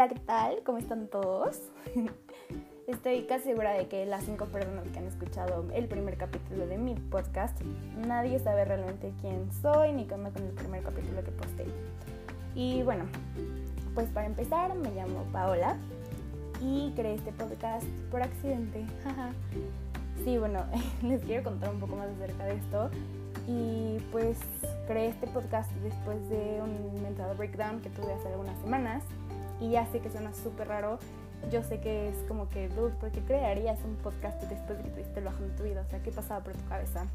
Hola, ¿qué tal? ¿Cómo están todos? Estoy casi segura de que las cinco personas que han escuchado el primer capítulo de mi podcast, nadie sabe realmente quién soy ni qué con el primer capítulo que posté. Y bueno, pues para empezar, me llamo Paola y creé este podcast por accidente. sí, bueno, les quiero contar un poco más acerca de esto. Y pues creé este podcast después de un mental breakdown que tuve hace algunas semanas. Y ya sé que suena súper raro. Yo sé que es como que, dude, ¿por qué crearías un podcast después de que tuviste el bajón de tu vida? O sea, ¿qué pasaba por tu cabeza?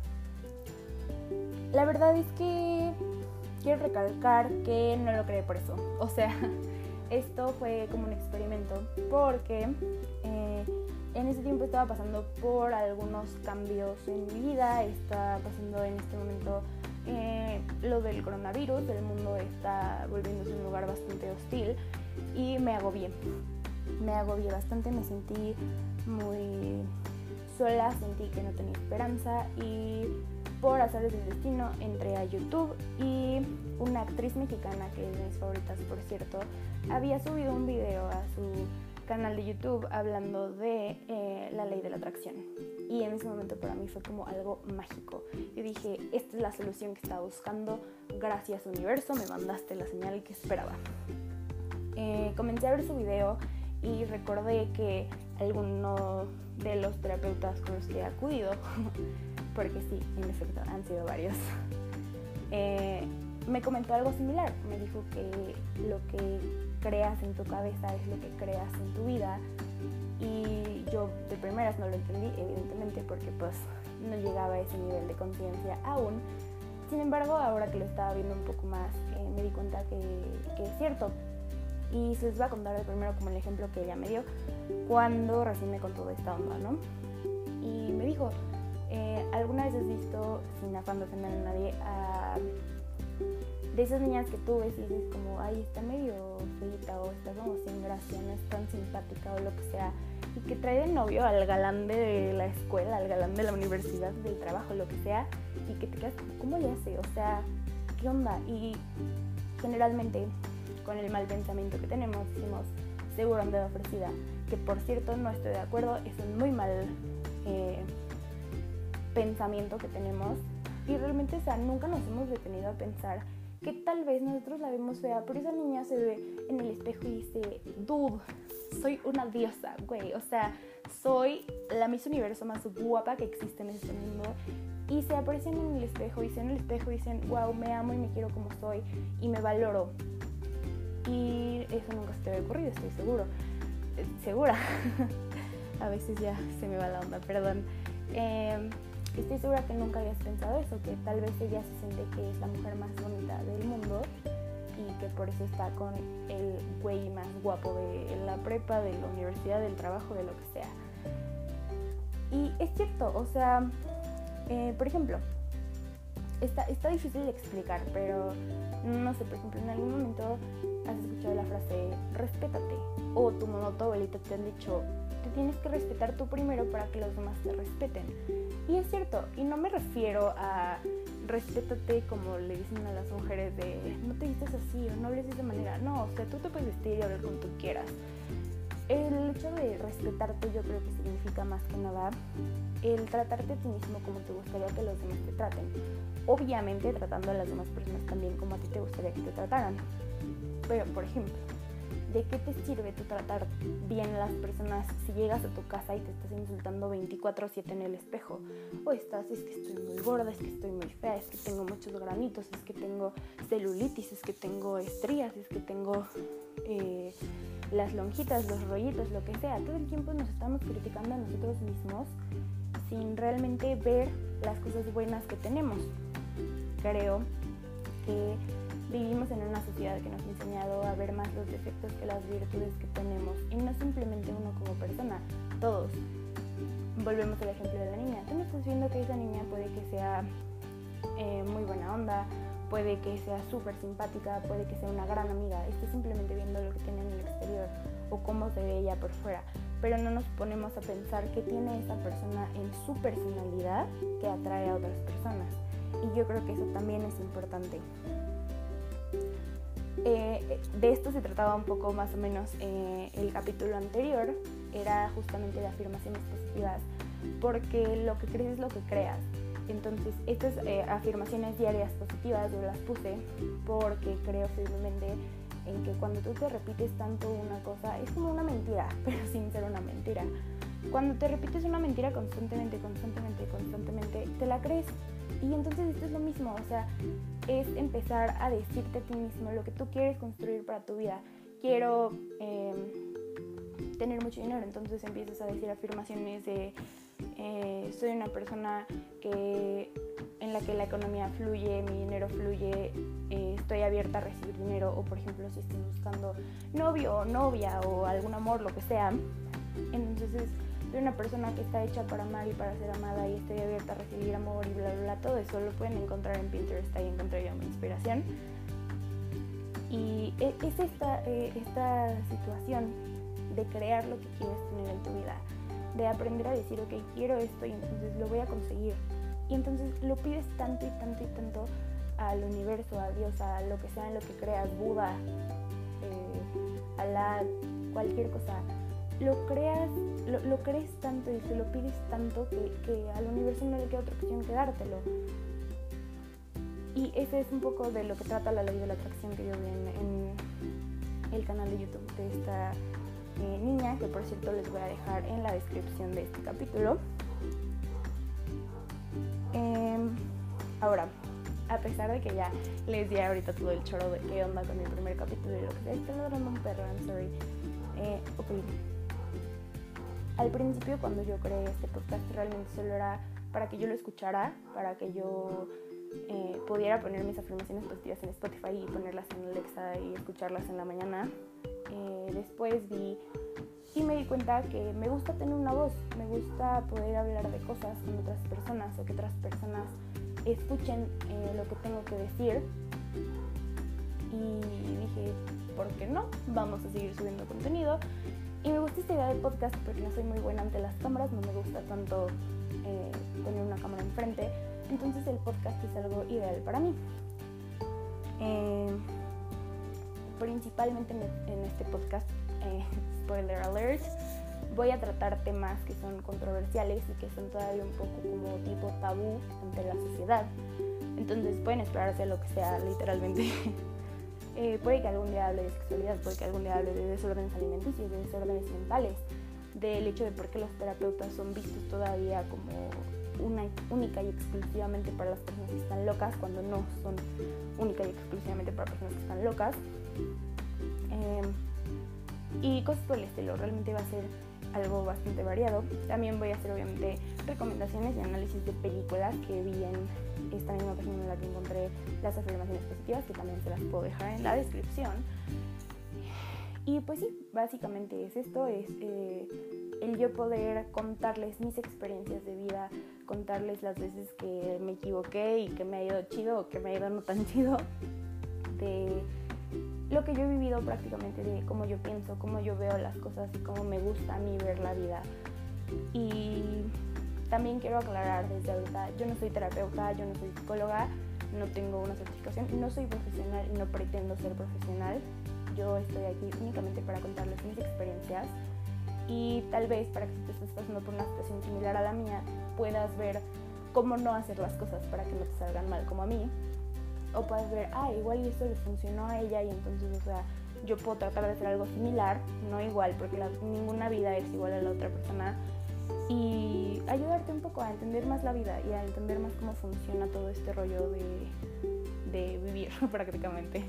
La verdad es que quiero recalcar que no lo creé por eso. O sea, esto fue como un experimento porque eh, en ese tiempo estaba pasando por algunos cambios en mi vida, está pasando en este momento eh, lo del coronavirus, el mundo está volviéndose un lugar bastante hostil y me agobié. Me agobié bastante, me sentí muy sola, sentí que no tenía esperanza y por hacer del destino entré a YouTube y una actriz mexicana que es de mis favoritas por cierto había subido un video a su canal de YouTube hablando de eh, la ley de la atracción. Y en ese momento para mí fue como algo mágico. Yo dije, esta es la solución que estaba buscando. Gracias universo, me mandaste la señal que esperaba. Eh, comencé a ver su video y recordé que alguno de los terapeutas con los que he acudido, porque sí, en efecto, han sido varios, eh, me comentó algo similar. Me dijo que lo que creas en tu cabeza es lo que creas en tu vida. Y yo de primeras no lo entendí, evidentemente, porque pues no llegaba a ese nivel de conciencia aún. Sin embargo, ahora que lo estaba viendo un poco más, eh, me di cuenta que, es cierto. Y se les va a contar de primero como el ejemplo que ella me dio cuando recién me contó de esta onda, ¿no? Y me dijo, eh, ¿alguna vez has visto, sin afán de ofender a nadie, a de esas niñas que tú ves y dices como, ay, está medio feita o está como sin gracia, no es tan simpática o lo que sea, y que trae de novio al galán de la escuela, al galán de la universidad, del trabajo, lo que sea, y que te quedas como, ¿cómo le hace? O sea, ¿qué onda? Y generalmente con el mal pensamiento que tenemos decimos, seguro anda ofrecida, que por cierto no estoy de acuerdo, es un muy mal eh, pensamiento que tenemos y realmente, o sea, nunca nos hemos detenido a pensar que tal vez nosotros la vemos fea, pero esa niña se ve en el espejo y dice, dude, soy una diosa, güey, o sea, soy la Miss Universo más guapa que existe en este mundo. Y se aprecian en el espejo y se en el espejo y dicen, wow, me amo y me quiero como soy y me valoro. Y eso nunca se te había ocurrido, estoy seguro. Eh, segura. A veces ya se me va la onda, perdón. Eh, estoy segura que nunca habías pensado eso, que tal vez ella se siente que es la mujer más bonita del mundo y que por eso está con el güey más guapo de la prepa, de la universidad, del trabajo, de lo que sea. Y es cierto, o sea, eh, por ejemplo, está, está difícil de explicar, pero no sé, por ejemplo, en algún momento has escuchado la frase respétate o tu mamá o abuelita te han dicho tienes que respetar tú primero para que los demás te respeten. Y es cierto, y no me refiero a respétate como le dicen a las mujeres de no te vistas así o no hables de esa manera. No, o sea, tú te puedes vestir y hablar como tú quieras. El hecho de respetarte yo creo que significa más que nada el tratarte a ti mismo como te gustaría que los demás te traten. Obviamente tratando a las demás personas también como a ti te gustaría que te trataran. Pero, por ejemplo, ¿de qué te sirve tú tratar bien a las personas si llegas a tu casa y te estás insultando 24/7 en el espejo? O estás, es que estoy muy gorda, es que estoy muy fea, es que tengo muchos granitos, es que tengo celulitis, es que tengo estrías, es que tengo eh, las lonjitas, los rollitos, lo que sea. Todo el tiempo nos estamos criticando a nosotros mismos sin realmente ver las cosas buenas que tenemos. Creo que Vivimos en una sociedad que nos ha enseñado a ver más los defectos que las virtudes que tenemos y no simplemente uno como persona, todos. Volvemos al ejemplo de la niña. Tú no estás viendo que esa niña puede que sea eh, muy buena onda, puede que sea súper simpática, puede que sea una gran amiga. Estás simplemente viendo lo que tiene en el exterior o cómo se ve ella por fuera. Pero no nos ponemos a pensar qué tiene esa persona en su personalidad que atrae a otras personas. Y yo creo que eso también es importante. Eh, de esto se trataba un poco más o menos eh, el capítulo anterior, era justamente de afirmaciones positivas, porque lo que crees es lo que creas. Entonces, estas eh, afirmaciones diarias positivas yo las puse porque creo firmemente en que cuando tú te repites tanto una cosa, es como una mentira, pero sin ser una mentira. Cuando te repites una mentira constantemente, constantemente, constantemente, te la crees. Y entonces esto es lo mismo, o sea, es empezar a decirte a ti mismo lo que tú quieres construir para tu vida. Quiero em, tener mucho dinero, entonces empiezas a decir afirmaciones de eh, soy una persona que en la que la economía fluye, mi dinero fluye, eh, estoy abierta a recibir dinero o por ejemplo si estoy buscando novio o novia o algún amor, lo que sea, entonces soy una persona que está hecha para amar y para ser amada y estoy abierta a recibir amor y bla bla bla, todo eso lo pueden encontrar en Pinterest, ahí encontraría mi inspiración. Y e, es esta, eh, esta situación de crear lo que quieres tener en tu vida, de aprender a decir, ok, quiero esto y entonces lo voy a conseguir y entonces lo pides tanto y tanto y tanto al universo, a Dios, a lo que sea en lo que creas, Buda, eh, Alá, cualquier cosa. Lo creas, lo, crees tanto y se lo pides tanto que, al universo no le queda otra opción que dártelo. Y ese es un poco de lo que trata la ley de la atracción que yo vi en, el canal de YouTube de esta eh, niña, que por cierto les voy a dejar en la descripción de este capítulo. Em, ahora, a pesar de que ya les di ahorita todo el choro de qué onda con el primer capítulo y lo que sea, está ladrando un perro, I'm sorry. Eh. Al principio, cuando yo creé este podcast, realmente solo era para que yo lo escuchara, para que yo eh, pudiera poner mis afirmaciones positivas en Spotify y ponerlas en Alexa y escucharlas en la mañana. Eh, después vi y me di cuenta que me gusta tener una voz, me gusta poder hablar de cosas con otras personas o que otras personas escuchen eh, lo que tengo que decir. Y dije, ¿por qué no? Vamos a seguir subiendo contenido. Y me gusta esta idea de podcast porque no soy muy buena ante las cámaras, no me gusta tanto eh, tener una cámara enfrente. Entonces el podcast es algo ideal para mí. Eh, principalmente en este podcast spoiler alert, voy a tratar temas que son controversiales y que son todavía un poco como tipo tabú ante la sociedad. Entonces pueden esperarse lo que sea, literalmente. Eh, puede que algún día hable de sexualidad, puede que algún día hable de desórdenes alimenticios, de desórdenes mentales, del hecho de por qué los terapeutas son vistos todavía como una única y exclusivamente para las personas que están locas, cuando no son única y exclusivamente para personas que están locas. Eh, y cosas por el estilo. Realmente va a ser algo bastante variado. También voy a hacer obviamente recomendaciones y análisis de películas que vi en esta misma página en la que encontré las afirmaciones positivas, que también se las puedo dejar en la descripción. Y pues sí, básicamente es esto, es eh, el yo poder contarles mis experiencias de vida, contarles las veces que me equivoqué y que me ha ido chido o que me ha ido no tan chido, de lo que yo he vivido prácticamente de cómo yo pienso, cómo yo veo las cosas y cómo me gusta a mí ver la vida. Y también quiero aclarar desde ahorita, yo no soy terapeuta, yo no soy psicóloga, no tengo una certificación, no soy profesional y no pretendo ser profesional. Yo estoy aquí únicamente para contarles mis experiencias y tal vez para que si te estás pasando por una situación similar a la mía, puedas ver cómo no hacer las cosas para que no te salgan mal como a mí o puedes ver, ah, igual esto le funcionó a ella y entonces, o sea, yo puedo tratar de hacer algo similar, no igual, porque ninguna vida es igual a la otra persona, y ayudarte un poco a entender más la vida y a entender más cómo funciona todo este rollo de, vivir prácticamente.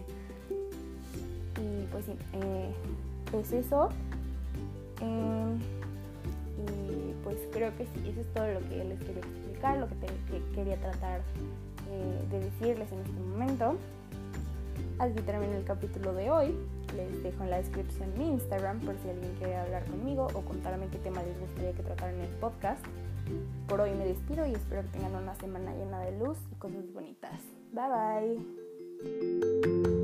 Y pues sí, eh, es eso. Em, y pues creo que sí, eso es todo lo que les quería explicar, lo que, que quería tratar eh, de decirles en este momento. Así termina el capítulo de hoy. Les dejo en la descripción mi Instagram por si alguien quiere hablar conmigo o contarme qué tema les gustaría que tratara en el podcast. Por hoy me despido y espero que tengan una semana llena de luz y cosas bonitas. Bye bye.